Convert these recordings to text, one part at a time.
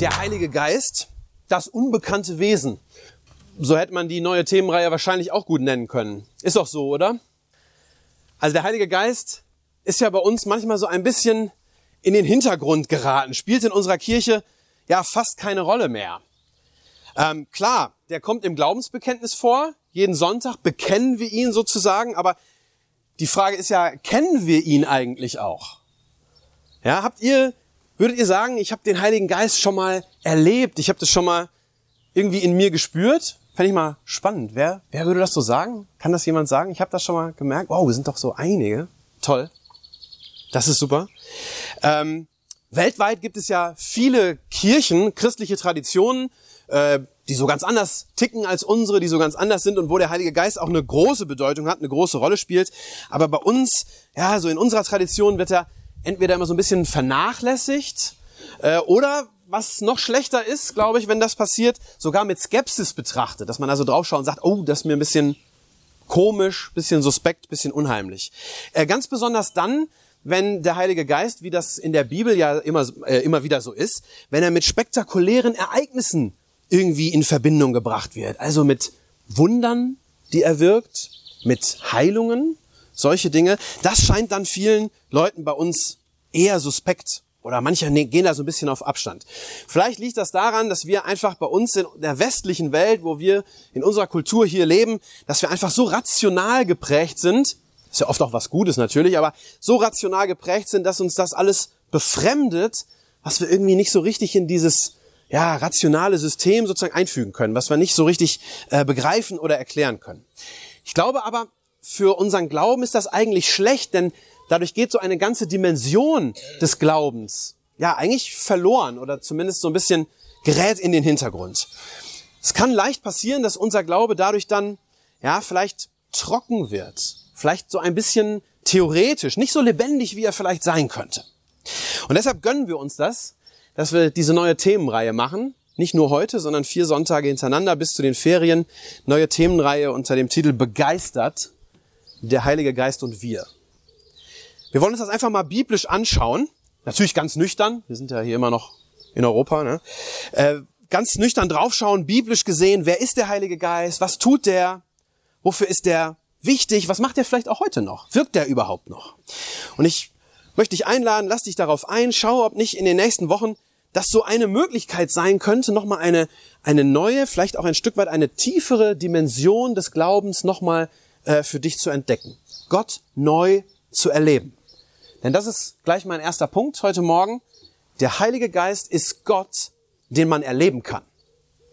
Der Heilige Geist, das unbekannte Wesen. So hätte man die neue Themenreihe wahrscheinlich auch gut nennen können. Ist doch so, oder? Also der Heilige Geist ist ja bei uns manchmal so ein bisschen in den Hintergrund geraten, spielt in unserer Kirche ja fast keine Rolle mehr. Ähm, klar, der kommt im Glaubensbekenntnis vor, jeden Sonntag bekennen wir ihn sozusagen, aber die Frage ist ja, kennen wir ihn eigentlich auch? Ja, habt ihr Würdet ihr sagen, ich habe den Heiligen Geist schon mal erlebt, ich habe das schon mal irgendwie in mir gespürt? Fände ich mal spannend. Wer, wer würde das so sagen? Kann das jemand sagen? Ich habe das schon mal gemerkt. Wow, wir sind doch so einige. Toll. Das ist super. Ähm, weltweit gibt es ja viele Kirchen, christliche Traditionen, äh, die so ganz anders ticken als unsere, die so ganz anders sind und wo der Heilige Geist auch eine große Bedeutung hat, eine große Rolle spielt. Aber bei uns, ja, so in unserer Tradition wird er entweder immer so ein bisschen vernachlässigt äh, oder was noch schlechter ist, glaube ich, wenn das passiert, sogar mit Skepsis betrachtet, dass man also draufschaut und sagt, oh, das ist mir ein bisschen komisch, bisschen suspekt, bisschen unheimlich. Äh, ganz besonders dann, wenn der Heilige Geist, wie das in der Bibel ja immer, äh, immer wieder so ist, wenn er mit spektakulären Ereignissen irgendwie in Verbindung gebracht wird. Also mit Wundern, die er wirkt, mit Heilungen, solche Dinge. Das scheint dann vielen Leuten bei uns eher suspekt oder manche ne-, gehen da so ein bisschen auf Abstand. Vielleicht liegt das daran, dass wir einfach bei uns in der westlichen Welt, wo wir in unserer Kultur hier leben, dass wir einfach so rational geprägt sind, ist ja oft auch was Gutes natürlich, aber so rational geprägt sind, dass uns das alles befremdet, was wir irgendwie nicht so richtig in dieses ja, rationale System sozusagen einfügen können, was wir nicht so richtig äh, begreifen oder erklären können. Ich glaube aber, für unseren Glauben ist das eigentlich schlecht, denn dadurch geht so eine ganze Dimension des Glaubens ja eigentlich verloren oder zumindest so ein bisschen gerät in den Hintergrund. Es kann leicht passieren, dass unser Glaube dadurch dann ja vielleicht trocken wird, vielleicht so ein bisschen theoretisch, nicht so lebendig, wie er vielleicht sein könnte. Und deshalb gönnen wir uns das, dass wir diese neue Themenreihe machen. Nicht nur heute, sondern vier Sonntage hintereinander bis zu den Ferien. Neue Themenreihe unter dem Titel Begeistert der Heilige Geist und wir. Wir wollen uns das einfach mal biblisch anschauen. Natürlich ganz nüchtern. Wir sind ja hier immer noch in Europa. Ne? Äh, ganz nüchtern draufschauen, biblisch gesehen. Wer ist der Heilige Geist? Was tut der? Wofür ist der wichtig? Was macht der vielleicht auch heute noch? Wirkt der überhaupt noch? Und ich möchte dich einladen, lass dich darauf ein, schau, ob nicht in den nächsten Wochen das so eine Möglichkeit sein könnte, nochmal eine, eine neue, vielleicht auch ein Stück weit eine tiefere Dimension des Glaubens nochmal äh, für dich zu entdecken. Gott neu zu erleben. Denn das ist gleich mein erster Punkt heute Morgen. Der Heilige Geist ist Gott, den man erleben kann.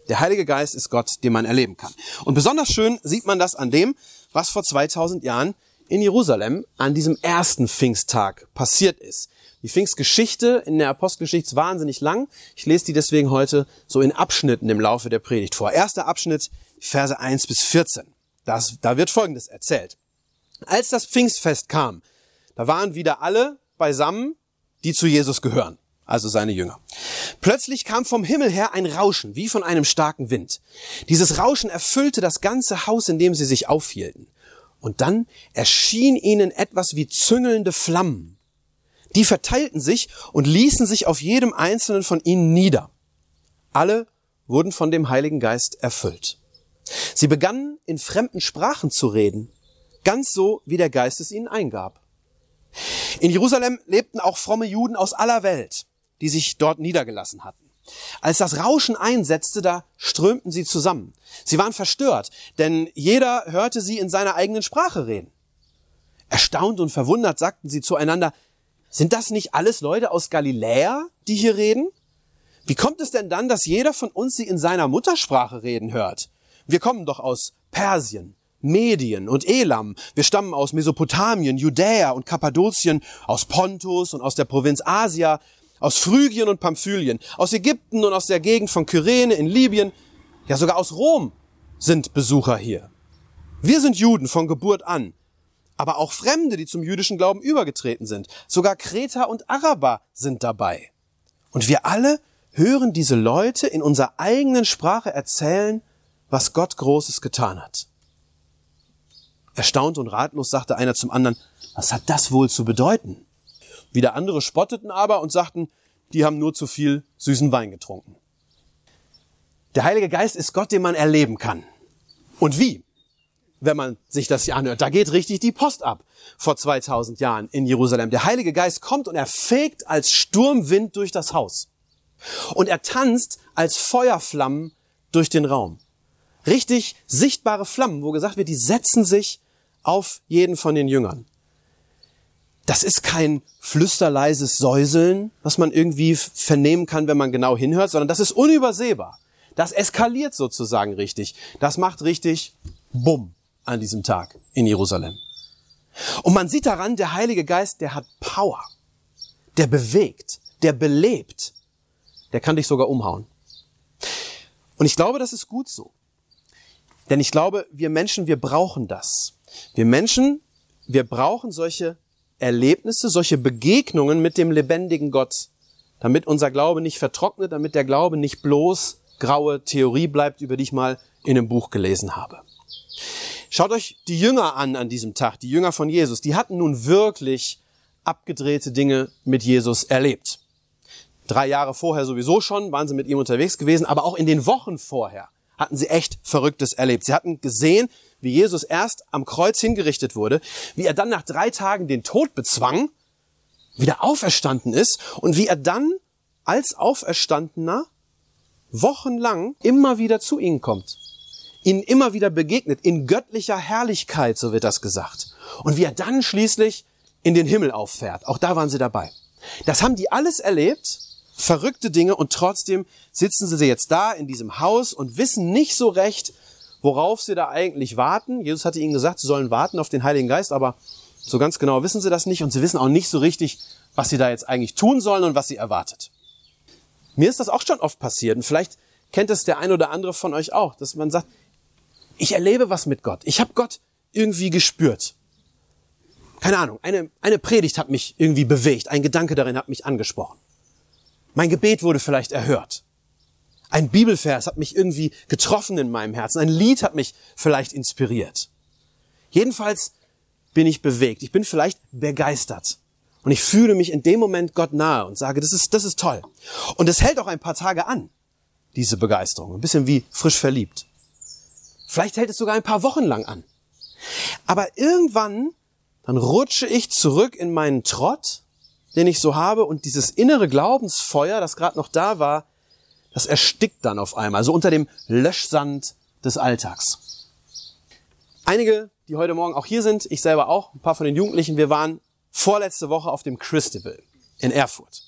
Der Heilige Geist ist Gott, den man erleben kann. Und besonders schön sieht man das an dem, was vor 2000 Jahren in Jerusalem an diesem ersten Pfingsttag passiert ist. Die Pfingstgeschichte in der Apostelgeschichte ist wahnsinnig lang. Ich lese die deswegen heute so in Abschnitten im Laufe der Predigt vor. Erster Abschnitt, Verse 1 bis 14. Das, da wird Folgendes erzählt. Als das Pfingstfest kam, da waren wieder alle beisammen, die zu Jesus gehören, also seine Jünger. Plötzlich kam vom Himmel her ein Rauschen, wie von einem starken Wind. Dieses Rauschen erfüllte das ganze Haus, in dem sie sich aufhielten. Und dann erschien ihnen etwas wie züngelnde Flammen. Die verteilten sich und ließen sich auf jedem einzelnen von ihnen nieder. Alle wurden von dem Heiligen Geist erfüllt. Sie begannen in fremden Sprachen zu reden, ganz so, wie der Geist es ihnen eingab. In Jerusalem lebten auch fromme Juden aus aller Welt, die sich dort niedergelassen hatten. Als das Rauschen einsetzte, da strömten sie zusammen. Sie waren verstört, denn jeder hörte sie in seiner eigenen Sprache reden. Erstaunt und verwundert sagten sie zueinander, sind das nicht alles Leute aus Galiläa, die hier reden? Wie kommt es denn dann, dass jeder von uns sie in seiner Muttersprache reden hört? Wir kommen doch aus Persien, Medien und Elam. Wir stammen aus Mesopotamien, Judäa und Kappadokien, aus Pontus und aus der Provinz Asia, aus Phrygien und Pamphylien, aus Ägypten und aus der Gegend von Kyrene in Libyen, ja sogar aus Rom sind Besucher hier. Wir sind Juden von Geburt an, aber auch Fremde, die zum jüdischen Glauben übergetreten sind. Sogar Kreter und Araber sind dabei. Und wir alle hören diese Leute in unserer eigenen Sprache erzählen, was Gott Großes getan hat. Erstaunt und ratlos sagte einer zum anderen, was hat das wohl zu bedeuten? Wieder andere spotteten aber und sagten, die haben nur zu viel süßen Wein getrunken. Der Heilige Geist ist Gott, den man erleben kann. Und wie? Wenn man sich das hier anhört. Da geht richtig die Post ab vor 2000 Jahren in Jerusalem. Der Heilige Geist kommt und er fegt als Sturmwind durch das Haus. Und er tanzt als Feuerflammen durch den Raum. Richtig sichtbare Flammen, wo gesagt wird, die setzen sich auf jeden von den Jüngern. Das ist kein flüsterleises Säuseln, was man irgendwie vernehmen kann, wenn man genau hinhört, sondern das ist unübersehbar. Das eskaliert sozusagen richtig. Das macht richtig Bumm an diesem Tag in Jerusalem. Und man sieht daran, der Heilige Geist, der hat Power. Der bewegt, der belebt. Der kann dich sogar umhauen. Und ich glaube, das ist gut so. Denn ich glaube, wir Menschen, wir brauchen das. Wir Menschen, wir brauchen solche Erlebnisse, solche Begegnungen mit dem lebendigen Gott, damit unser Glaube nicht vertrocknet, damit der Glaube nicht bloß graue Theorie bleibt, über die ich mal in einem Buch gelesen habe. Schaut euch die Jünger an an diesem Tag, die Jünger von Jesus. Die hatten nun wirklich abgedrehte Dinge mit Jesus erlebt. Drei Jahre vorher sowieso schon waren sie mit ihm unterwegs gewesen, aber auch in den Wochen vorher hatten sie echt Verrücktes erlebt. Sie hatten gesehen, wie Jesus erst am Kreuz hingerichtet wurde, wie er dann nach drei Tagen den Tod bezwang, wieder auferstanden ist und wie er dann als Auferstandener wochenlang immer wieder zu ihnen kommt, ihnen immer wieder begegnet, in göttlicher Herrlichkeit, so wird das gesagt. Und wie er dann schließlich in den Himmel auffährt. Auch da waren sie dabei. Das haben die alles erlebt, verrückte Dinge, und trotzdem sitzen sie jetzt da in diesem Haus und wissen nicht so recht, worauf sie da eigentlich warten. Jesus hatte ihnen gesagt, sie sollen warten auf den Heiligen Geist, aber so ganz genau wissen sie das nicht und sie wissen auch nicht so richtig, was sie da jetzt eigentlich tun sollen und was sie erwartet. Mir ist das auch schon oft passiert und vielleicht kennt es der ein oder andere von euch auch, dass man sagt, ich erlebe was mit Gott. Ich habe Gott irgendwie gespürt. Keine Ahnung, eine, eine Predigt hat mich irgendwie bewegt, ein Gedanke darin hat mich angesprochen. Mein Gebet wurde vielleicht erhört. Ein Bibelvers hat mich irgendwie getroffen in meinem Herzen. Ein Lied hat mich vielleicht inspiriert. Jedenfalls bin ich bewegt. Ich bin vielleicht begeistert. Und ich fühle mich in dem Moment Gott nahe und sage, das ist, das ist toll. Und es hält auch ein paar Tage an, diese Begeisterung. Ein bisschen wie frisch verliebt. Vielleicht hält es sogar ein paar Wochen lang an. Aber irgendwann, dann rutsche ich zurück in meinen Trott, den ich so habe, und dieses innere Glaubensfeuer, das gerade noch da war, das erstickt dann auf einmal, so unter dem Löschsand des Alltags. Einige, die heute Morgen auch hier sind, ich selber auch, ein paar von den Jugendlichen, wir waren vorletzte Woche auf dem Christival in Erfurt.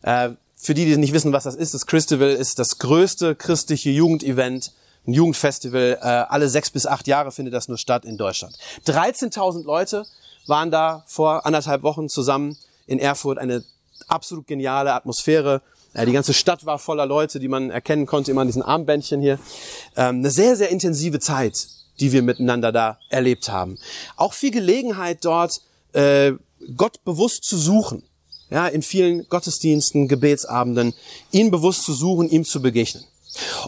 Äh, für die, die nicht wissen, was das ist, das Christival ist das größte christliche Jugendevent, ein Jugendfestival. Äh, alle sechs bis acht Jahre findet das nur statt in Deutschland. 13.000 Leute waren da vor anderthalb Wochen zusammen in Erfurt. Eine absolut geniale Atmosphäre. Die ganze Stadt war voller Leute, die man erkennen konnte, immer an diesen Armbändchen hier. Ähm, eine sehr, sehr intensive Zeit, die wir miteinander da erlebt haben. Auch viel Gelegenheit dort, äh, Gott bewusst zu suchen. Ja, in vielen Gottesdiensten, Gebetsabenden, ihn bewusst zu suchen, ihm zu begegnen.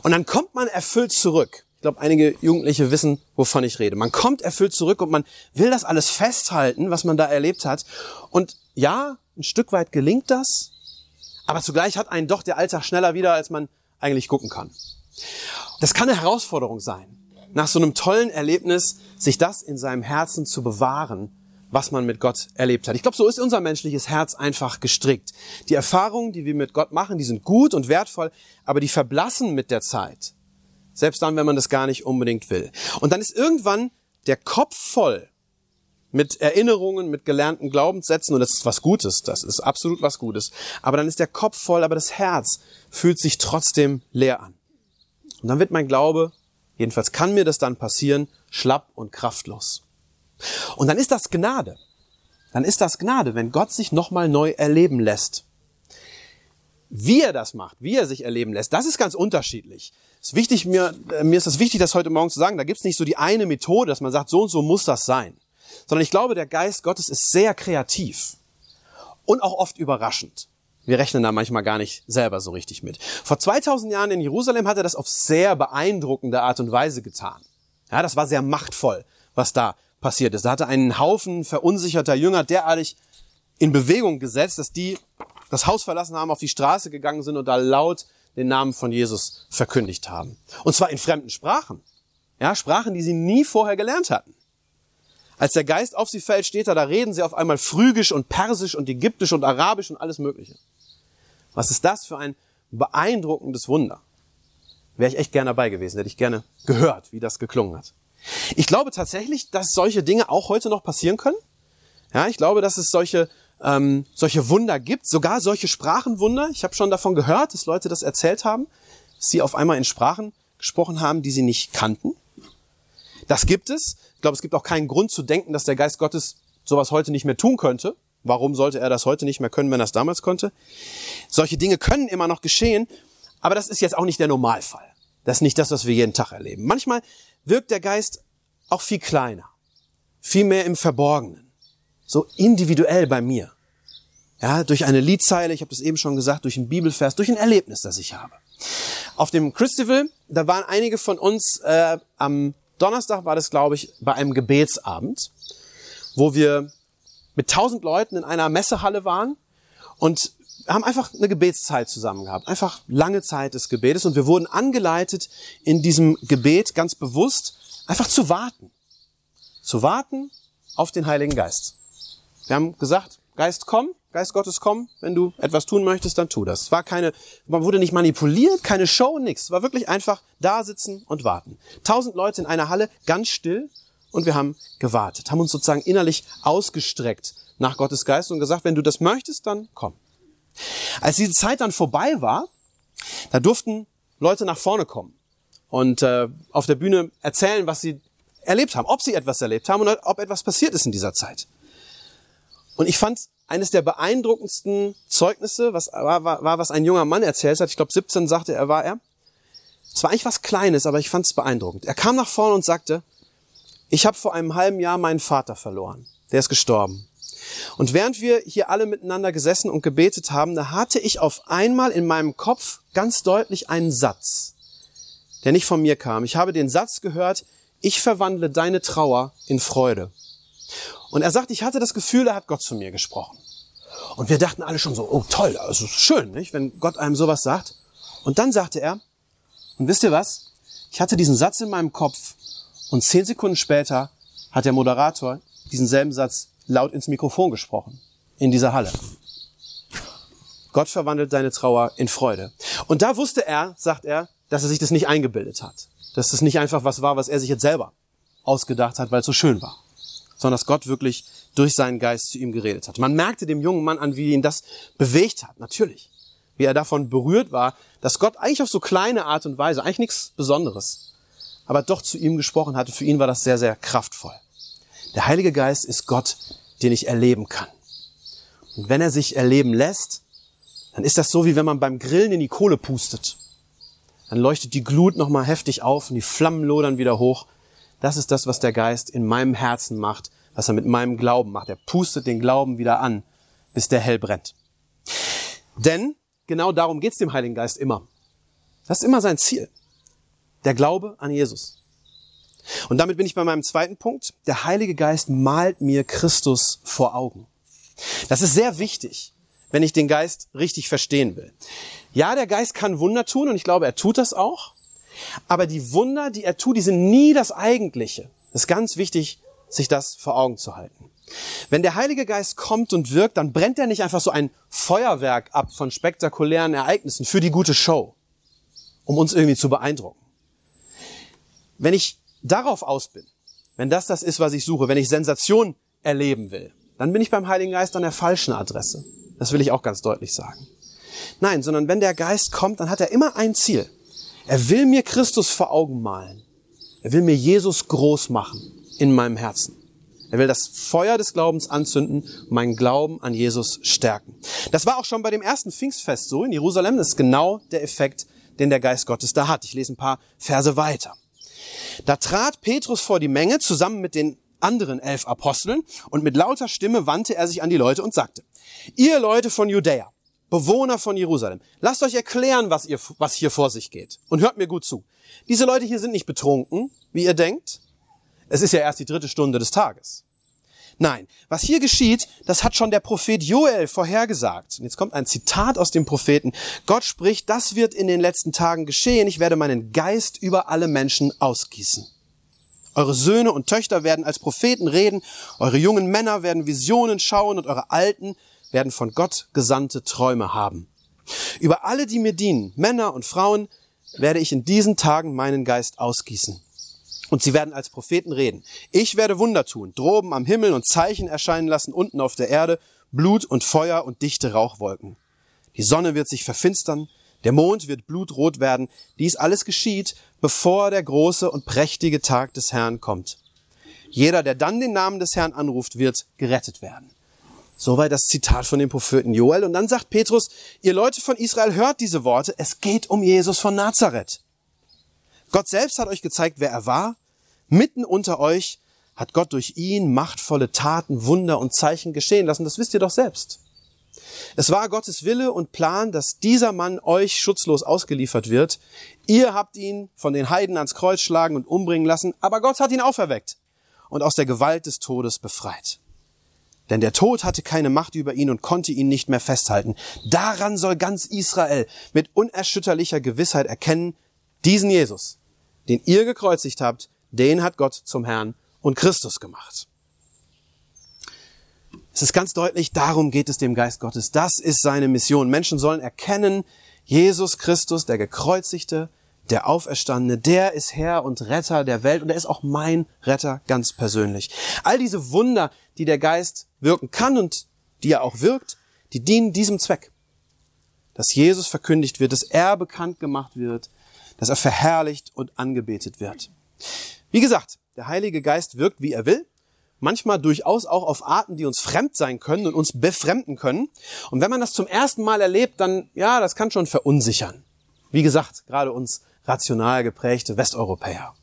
Und dann kommt man erfüllt zurück. Ich glaube, einige Jugendliche wissen, wovon ich rede. Man kommt erfüllt zurück und man will das alles festhalten, was man da erlebt hat. Und ja, ein Stück weit gelingt das, aber zugleich hat einen doch der Alltag schneller wieder, als man eigentlich gucken kann. Das kann eine Herausforderung sein, nach so einem tollen Erlebnis, sich das in seinem Herzen zu bewahren, was man mit Gott erlebt hat. Ich glaube, so ist unser menschliches Herz einfach gestrickt. Die Erfahrungen, die wir mit Gott machen, die sind gut und wertvoll, aber die verblassen mit der Zeit. Selbst dann, wenn man das gar nicht unbedingt will. Und dann ist irgendwann der Kopf voll mit Erinnerungen, mit gelernten Glaubenssätzen und das ist was Gutes, das ist absolut was Gutes. Aber dann ist der Kopf voll, aber das Herz fühlt sich trotzdem leer an. Und dann wird mein Glaube, jedenfalls kann mir das dann passieren, schlapp und kraftlos. Und dann ist das Gnade. Dann ist das Gnade, wenn Gott sich nochmal neu erleben lässt. Wie er das macht, wie er sich erleben lässt, das ist ganz unterschiedlich. ist wichtig, mir, äh, mir ist das wichtig, das heute Morgen zu sagen. Da gibt's nicht so die eine Methode, dass man sagt, so und so muss das sein. Sondern ich glaube, der Geist Gottes ist sehr kreativ und auch oft überraschend. Wir rechnen da manchmal gar nicht selber so richtig mit. Vor 2000 Jahren in Jerusalem hat er das auf sehr beeindruckende Art und Weise getan. Ja, das war sehr machtvoll, was da passiert ist. Da hatte einen Haufen verunsicherter Jünger derartig in Bewegung gesetzt, dass die das Haus verlassen haben, auf die Straße gegangen sind und da laut den Namen von Jesus verkündigt haben. Und zwar in fremden Sprachen. Ja, Sprachen, die sie nie vorher gelernt hatten. Als der Geist auf sie fällt, steht da, da reden sie auf einmal Phrygisch und Persisch und Ägyptisch und Arabisch und alles Mögliche. Was ist das für ein beeindruckendes Wunder? Wäre ich echt gerne dabei gewesen, hätte ich gerne gehört, wie das geklungen hat. Ich glaube tatsächlich, dass solche Dinge auch heute noch passieren können. Ja, ich glaube, dass es solche ähm, solche Wunder gibt, sogar solche Sprachenwunder. Ich habe schon davon gehört, dass Leute das erzählt haben, dass sie auf einmal in Sprachen gesprochen haben, die sie nicht kannten. Das gibt es. Glaube, es gibt auch keinen Grund zu denken, dass der Geist Gottes sowas heute nicht mehr tun könnte. Warum sollte er das heute nicht mehr können, wenn er es damals konnte? Solche Dinge können immer noch geschehen, aber das ist jetzt auch nicht der Normalfall. Das ist nicht das, was wir jeden Tag erleben. Manchmal wirkt der Geist auch viel kleiner, viel mehr im Verborgenen, so individuell bei mir. Ja, durch eine Liedzeile, ich habe das eben schon gesagt, durch ein Bibelvers, durch ein Erlebnis, das ich habe. Auf dem Christival, da waren einige von uns äh, am Donnerstag war das, glaube ich, bei einem Gebetsabend, wo wir mit tausend Leuten in einer Messehalle waren und haben einfach eine Gebetszeit zusammen gehabt. Einfach lange Zeit des Gebetes und wir wurden angeleitet in diesem Gebet ganz bewusst einfach zu warten. Zu warten auf den Heiligen Geist. Wir haben gesagt, Geist komm, Geist Gottes komm, wenn du etwas tun möchtest, dann tu das. Es war keine, man wurde nicht manipuliert, keine Show, nix. Es war wirklich einfach da sitzen und warten. Tausend Leute in einer Halle, ganz still und wir haben gewartet, haben uns sozusagen innerlich ausgestreckt nach Gottes Geist und gesagt, wenn du das möchtest, dann komm. Als diese Zeit dann vorbei war, da durften Leute nach vorne kommen und äh, auf der Bühne erzählen, was sie erlebt haben, ob sie etwas erlebt haben und ob etwas passiert ist in dieser Zeit. Und ich fand eines der beeindruckendsten Zeugnisse, was war, war, war was ein junger Mann erzählt hat. Ich glaube 17 sagte er war er. Es war eigentlich was Kleines, aber ich fand es beeindruckend. Er kam nach vorne und sagte: ich habe vor einem halben Jahr meinen Vater verloren. Der ist gestorben. Und während wir hier alle miteinander gesessen und gebetet haben, da hatte ich auf einmal in meinem Kopf ganz deutlich einen Satz, der nicht von mir kam. Ich habe den Satz gehört, ich verwandle deine Trauer in Freude. Und er sagt, ich hatte das Gefühl, da hat Gott zu mir gesprochen. Und wir dachten alle schon so, oh toll, also schön, nicht, wenn Gott einem sowas sagt. Und dann sagte er, und wisst ihr was? Ich hatte diesen Satz in meinem Kopf und zehn Sekunden später hat der Moderator diesen selben Satz laut ins Mikrofon gesprochen. In dieser Halle. Gott verwandelt deine Trauer in Freude. Und da wusste er, sagt er, dass er sich das nicht eingebildet hat. Dass das nicht einfach was war, was er sich jetzt selber ausgedacht hat, weil es so schön war. Sondern dass Gott wirklich durch seinen Geist zu ihm geredet hat. Man merkte dem jungen Mann an, wie ihn das bewegt hat. Natürlich. Wie er davon berührt war, dass Gott eigentlich auf so kleine Art und Weise, eigentlich nichts Besonderes, aber doch zu ihm gesprochen hatte. Für ihn war das sehr, sehr kraftvoll. Der Heilige Geist ist Gott, den ich erleben kann. Und wenn er sich erleben lässt, dann ist das so, wie wenn man beim Grillen in die Kohle pustet. Dann leuchtet die Glut nochmal heftig auf und die Flammen lodern wieder hoch. Das ist das, was der Geist in meinem Herzen macht, was er mit meinem Glauben macht. Er pustet den Glauben wieder an, bis der hell brennt. Denn genau darum geht's dem Heiligen Geist immer. Das ist immer sein Ziel. Der Glaube an Jesus. Und damit bin ich bei meinem zweiten Punkt. Der Heilige Geist malt mir Christus vor Augen. Das ist sehr wichtig, wenn ich den Geist richtig verstehen will. Ja, der Geist kann Wunder tun und ich glaube, er tut das auch. Aber die Wunder, die er tut, die sind nie das Eigentliche. Es ist ganz wichtig, sich das vor Augen zu halten. Wenn der Heilige Geist kommt und wirkt, dann brennt er nicht einfach so ein Feuerwerk ab von spektakulären Ereignissen für die gute Show, um uns irgendwie zu beeindrucken. Wenn ich darauf aus bin, wenn das das ist, was ich suche, wenn ich Sensation erleben will, dann bin ich beim Heiligen Geist an der falschen Adresse. Das will ich auch ganz deutlich sagen. Nein, sondern wenn der Geist kommt, dann hat er immer ein Ziel. Er will mir Christus vor Augen malen. Er will mir Jesus groß machen in meinem Herzen. Er will das Feuer des Glaubens anzünden meinen Glauben an Jesus stärken. Das war auch schon bei dem ersten Pfingstfest so in Jerusalem. Das ist genau der Effekt, den der Geist Gottes da hat. Ich lese ein paar Verse weiter. Da trat Petrus vor die Menge zusammen mit den anderen elf Aposteln und mit lauter Stimme wandte er sich an die Leute und sagte, ihr Leute von Judäa, Bewohner von Jerusalem, lasst euch erklären, was, ihr, was hier vor sich geht. Und hört mir gut zu. Diese Leute hier sind nicht betrunken, wie ihr denkt. Es ist ja erst die dritte Stunde des Tages. Nein, was hier geschieht, das hat schon der Prophet Joel vorhergesagt. Und jetzt kommt ein Zitat aus dem Propheten. Gott spricht, das wird in den letzten Tagen geschehen. Ich werde meinen Geist über alle Menschen ausgießen. Eure Söhne und Töchter werden als Propheten reden, eure jungen Männer werden Visionen schauen und eure Alten werden von Gott gesandte Träume haben. Über alle, die mir dienen, Männer und Frauen, werde ich in diesen Tagen meinen Geist ausgießen. Und sie werden als Propheten reden. Ich werde Wunder tun, droben am Himmel und Zeichen erscheinen lassen, unten auf der Erde, Blut und Feuer und dichte Rauchwolken. Die Sonne wird sich verfinstern, der Mond wird blutrot werden. Dies alles geschieht, bevor der große und prächtige Tag des Herrn kommt. Jeder, der dann den Namen des Herrn anruft, wird gerettet werden. Soweit das Zitat von dem Propheten Joel. Und dann sagt Petrus, ihr Leute von Israel hört diese Worte, es geht um Jesus von Nazareth. Gott selbst hat euch gezeigt, wer er war. Mitten unter euch hat Gott durch ihn machtvolle Taten, Wunder und Zeichen geschehen lassen. Das wisst ihr doch selbst. Es war Gottes Wille und Plan, dass dieser Mann euch schutzlos ausgeliefert wird. Ihr habt ihn von den Heiden ans Kreuz schlagen und umbringen lassen, aber Gott hat ihn auferweckt und aus der Gewalt des Todes befreit. Denn der Tod hatte keine Macht über ihn und konnte ihn nicht mehr festhalten. Daran soll ganz Israel mit unerschütterlicher Gewissheit erkennen, diesen Jesus, den ihr gekreuzigt habt, den hat Gott zum Herrn und Christus gemacht. Es ist ganz deutlich, darum geht es dem Geist Gottes. Das ist seine Mission. Menschen sollen erkennen, Jesus Christus, der gekreuzigte, der Auferstandene, der ist Herr und Retter der Welt und er ist auch mein Retter ganz persönlich. All diese Wunder, die der Geist wirken kann und die er auch wirkt, die dienen diesem Zweck. Dass Jesus verkündigt wird, dass er bekannt gemacht wird, dass er verherrlicht und angebetet wird. Wie gesagt, der Heilige Geist wirkt, wie er will, manchmal durchaus auch auf Arten, die uns fremd sein können und uns befremden können. Und wenn man das zum ersten Mal erlebt, dann, ja, das kann schon verunsichern. Wie gesagt, gerade uns rational geprägte Westeuropäer.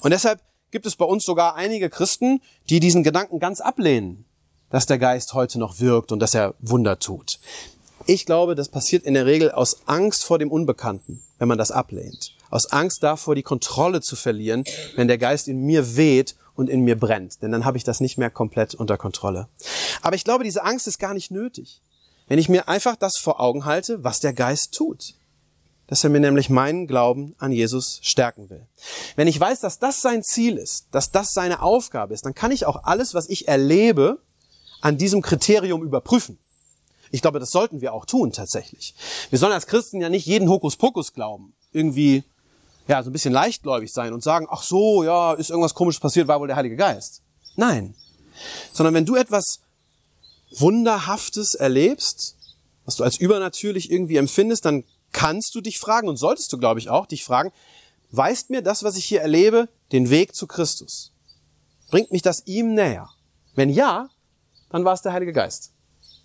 Und deshalb gibt es bei uns sogar einige Christen, die diesen Gedanken ganz ablehnen, dass der Geist heute noch wirkt und dass er Wunder tut. Ich glaube, das passiert in der Regel aus Angst vor dem Unbekannten, wenn man das ablehnt. Aus Angst davor, die Kontrolle zu verlieren, wenn der Geist in mir weht und in mir brennt. Denn dann habe ich das nicht mehr komplett unter Kontrolle. Aber ich glaube, diese Angst ist gar nicht nötig. Wenn ich mir einfach das vor Augen halte, was der Geist tut dass er mir nämlich meinen Glauben an Jesus stärken will. Wenn ich weiß, dass das sein Ziel ist, dass das seine Aufgabe ist, dann kann ich auch alles, was ich erlebe, an diesem Kriterium überprüfen. Ich glaube, das sollten wir auch tun tatsächlich. Wir sollen als Christen ja nicht jeden Hokuspokus glauben, irgendwie ja so ein bisschen leichtgläubig sein und sagen, ach so, ja, ist irgendwas komisches passiert, war wohl der Heilige Geist. Nein, sondern wenn du etwas Wunderhaftes erlebst, was du als übernatürlich irgendwie empfindest, dann kannst du dich fragen und solltest du, glaube ich, auch dich fragen, weist mir das, was ich hier erlebe, den Weg zu Christus? Bringt mich das ihm näher? Wenn ja, dann war es der Heilige Geist.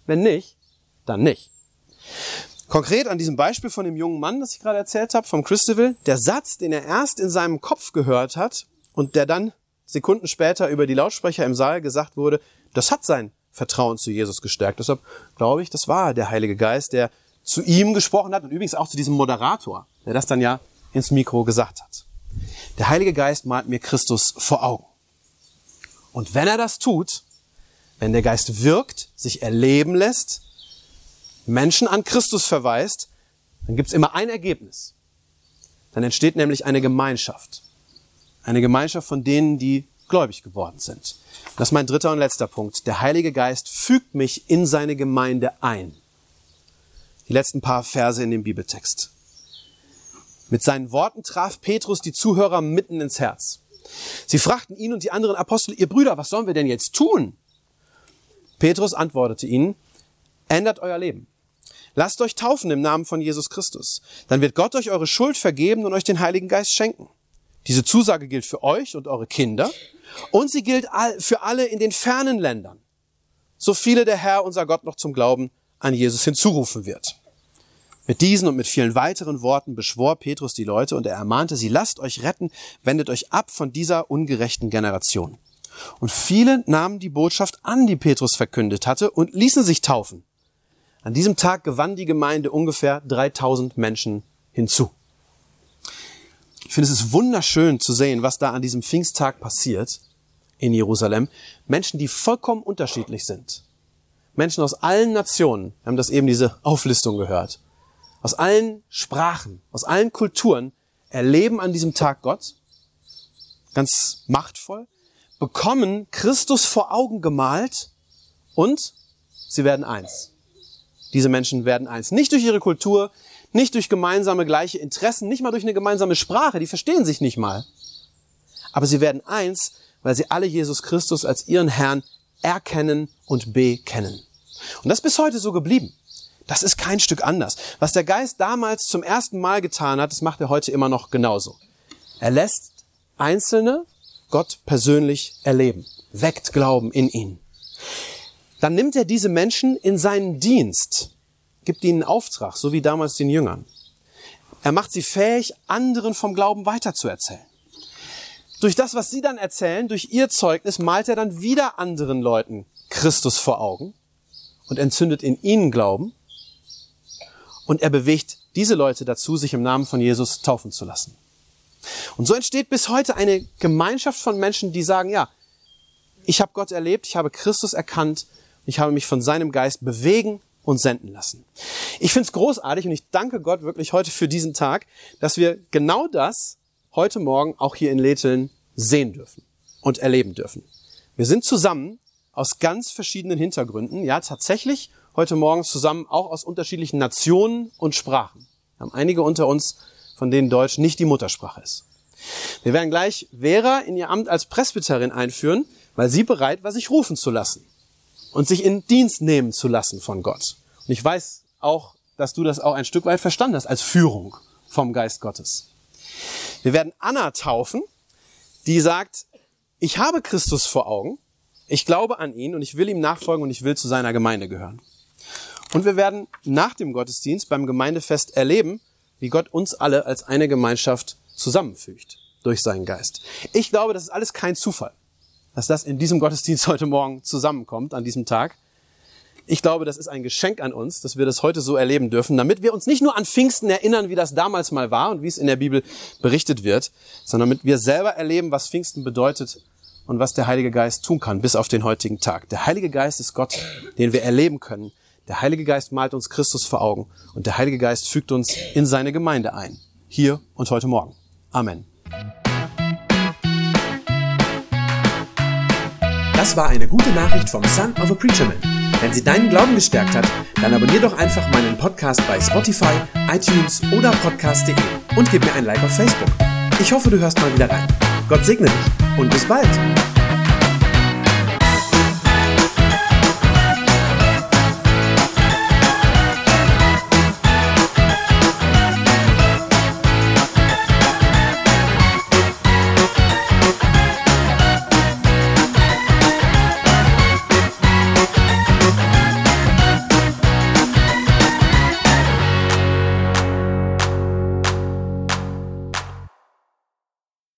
Wenn nicht, dann nicht. Konkret an diesem Beispiel von dem jungen Mann, das ich gerade erzählt habe, vom Christabel, der Satz, den er erst in seinem Kopf gehört hat und der dann Sekunden später über die Lautsprecher im Saal gesagt wurde, das hat sein Vertrauen zu Jesus gestärkt. Deshalb glaube ich, das war der Heilige Geist, der zu ihm gesprochen hat und übrigens auch zu diesem Moderator, der das dann ja ins Mikro gesagt hat. Der Heilige Geist malt mir Christus vor Augen. Und wenn er das tut, wenn der Geist wirkt, sich erleben lässt, Menschen an Christus verweist, dann gibt's immer ein Ergebnis. Dann entsteht nämlich eine Gemeinschaft. Eine Gemeinschaft von denen, die gläubig geworden sind. Das ist mein dritter und letzter Punkt. Der Heilige Geist fügt mich in seine Gemeinde ein die letzten paar Verse in dem Bibeltext. Mit seinen Worten traf Petrus die Zuhörer mitten ins Herz. Sie fragten ihn und die anderen Apostel, ihr Brüder, was sollen wir denn jetzt tun? Petrus antwortete ihnen, ändert euer Leben. Lasst euch taufen im Namen von Jesus Christus. Dann wird Gott euch eure Schuld vergeben und euch den Heiligen Geist schenken. Diese Zusage gilt für euch und eure Kinder und sie gilt für alle in den fernen Ländern, so viele der Herr, unser Gott, noch zum Glauben an Jesus hinzurufen wird. Mit diesen und mit vielen weiteren Worten beschwor Petrus die Leute und er ermahnte sie, lasst euch retten, wendet euch ab von dieser ungerechten Generation. Und viele nahmen die Botschaft an, die Petrus verkündet hatte, und ließen sich taufen. An diesem Tag gewann die Gemeinde ungefähr 3000 Menschen hinzu. Ich finde, es ist wunderschön zu sehen, was da an diesem Pfingsttag passiert in Jerusalem. Menschen, die vollkommen unterschiedlich sind. Menschen aus allen Nationen, wir haben das eben diese Auflistung gehört, aus allen Sprachen, aus allen Kulturen erleben an diesem Tag Gott, ganz machtvoll, bekommen Christus vor Augen gemalt und sie werden eins. Diese Menschen werden eins. Nicht durch ihre Kultur, nicht durch gemeinsame gleiche Interessen, nicht mal durch eine gemeinsame Sprache, die verstehen sich nicht mal. Aber sie werden eins, weil sie alle Jesus Christus als ihren Herrn erkennen und bekennen. Und das ist bis heute so geblieben. Das ist kein Stück anders. Was der Geist damals zum ersten Mal getan hat, das macht er heute immer noch genauso. Er lässt Einzelne Gott persönlich erleben, weckt Glauben in ihnen dann nimmt er diese Menschen in seinen Dienst, gibt ihnen Auftrag, so wie damals den Jüngern. Er macht sie fähig, anderen vom Glauben weiterzuerzählen. Durch das, was sie dann erzählen, durch ihr Zeugnis, malt er dann wieder anderen Leuten Christus vor Augen und entzündet in ihnen Glauben. Und er bewegt diese Leute dazu, sich im Namen von Jesus taufen zu lassen. Und so entsteht bis heute eine Gemeinschaft von Menschen, die sagen, ja, ich habe Gott erlebt, ich habe Christus erkannt, ich habe mich von seinem Geist bewegen und senden lassen. Ich finde es großartig und ich danke Gott wirklich heute für diesen Tag, dass wir genau das heute Morgen auch hier in Letheln sehen dürfen und erleben dürfen. Wir sind zusammen aus ganz verschiedenen Hintergründen, ja tatsächlich heute Morgen zusammen auch aus unterschiedlichen Nationen und Sprachen. Wir haben einige unter uns, von denen Deutsch nicht die Muttersprache ist. Wir werden gleich Vera in ihr Amt als Presbyterin einführen, weil sie bereit war, sich rufen zu lassen und sich in Dienst nehmen zu lassen von Gott. Und ich weiß auch, dass du das auch ein Stück weit verstanden hast als Führung vom Geist Gottes. Wir werden Anna taufen, die sagt, ich habe Christus vor Augen, ich glaube an ihn und ich will ihm nachfolgen und ich will zu seiner Gemeinde gehören. Und wir werden nach dem Gottesdienst beim Gemeindefest erleben, wie Gott uns alle als eine Gemeinschaft zusammenfügt durch seinen Geist. Ich glaube, das ist alles kein Zufall dass das in diesem Gottesdienst heute Morgen zusammenkommt, an diesem Tag. Ich glaube, das ist ein Geschenk an uns, dass wir das heute so erleben dürfen, damit wir uns nicht nur an Pfingsten erinnern, wie das damals mal war und wie es in der Bibel berichtet wird, sondern damit wir selber erleben, was Pfingsten bedeutet und was der Heilige Geist tun kann bis auf den heutigen Tag. Der Heilige Geist ist Gott, den wir erleben können. Der Heilige Geist malt uns Christus vor Augen und der Heilige Geist fügt uns in seine Gemeinde ein. Hier und heute Morgen. Amen. Das war eine gute Nachricht vom Son of a Preacher Man. Wenn sie deinen Glauben gestärkt hat, dann abonnier doch einfach meinen Podcast bei Spotify, iTunes oder podcast.de und gib mir ein Like auf Facebook. Ich hoffe, du hörst mal wieder rein. Gott segne dich und bis bald.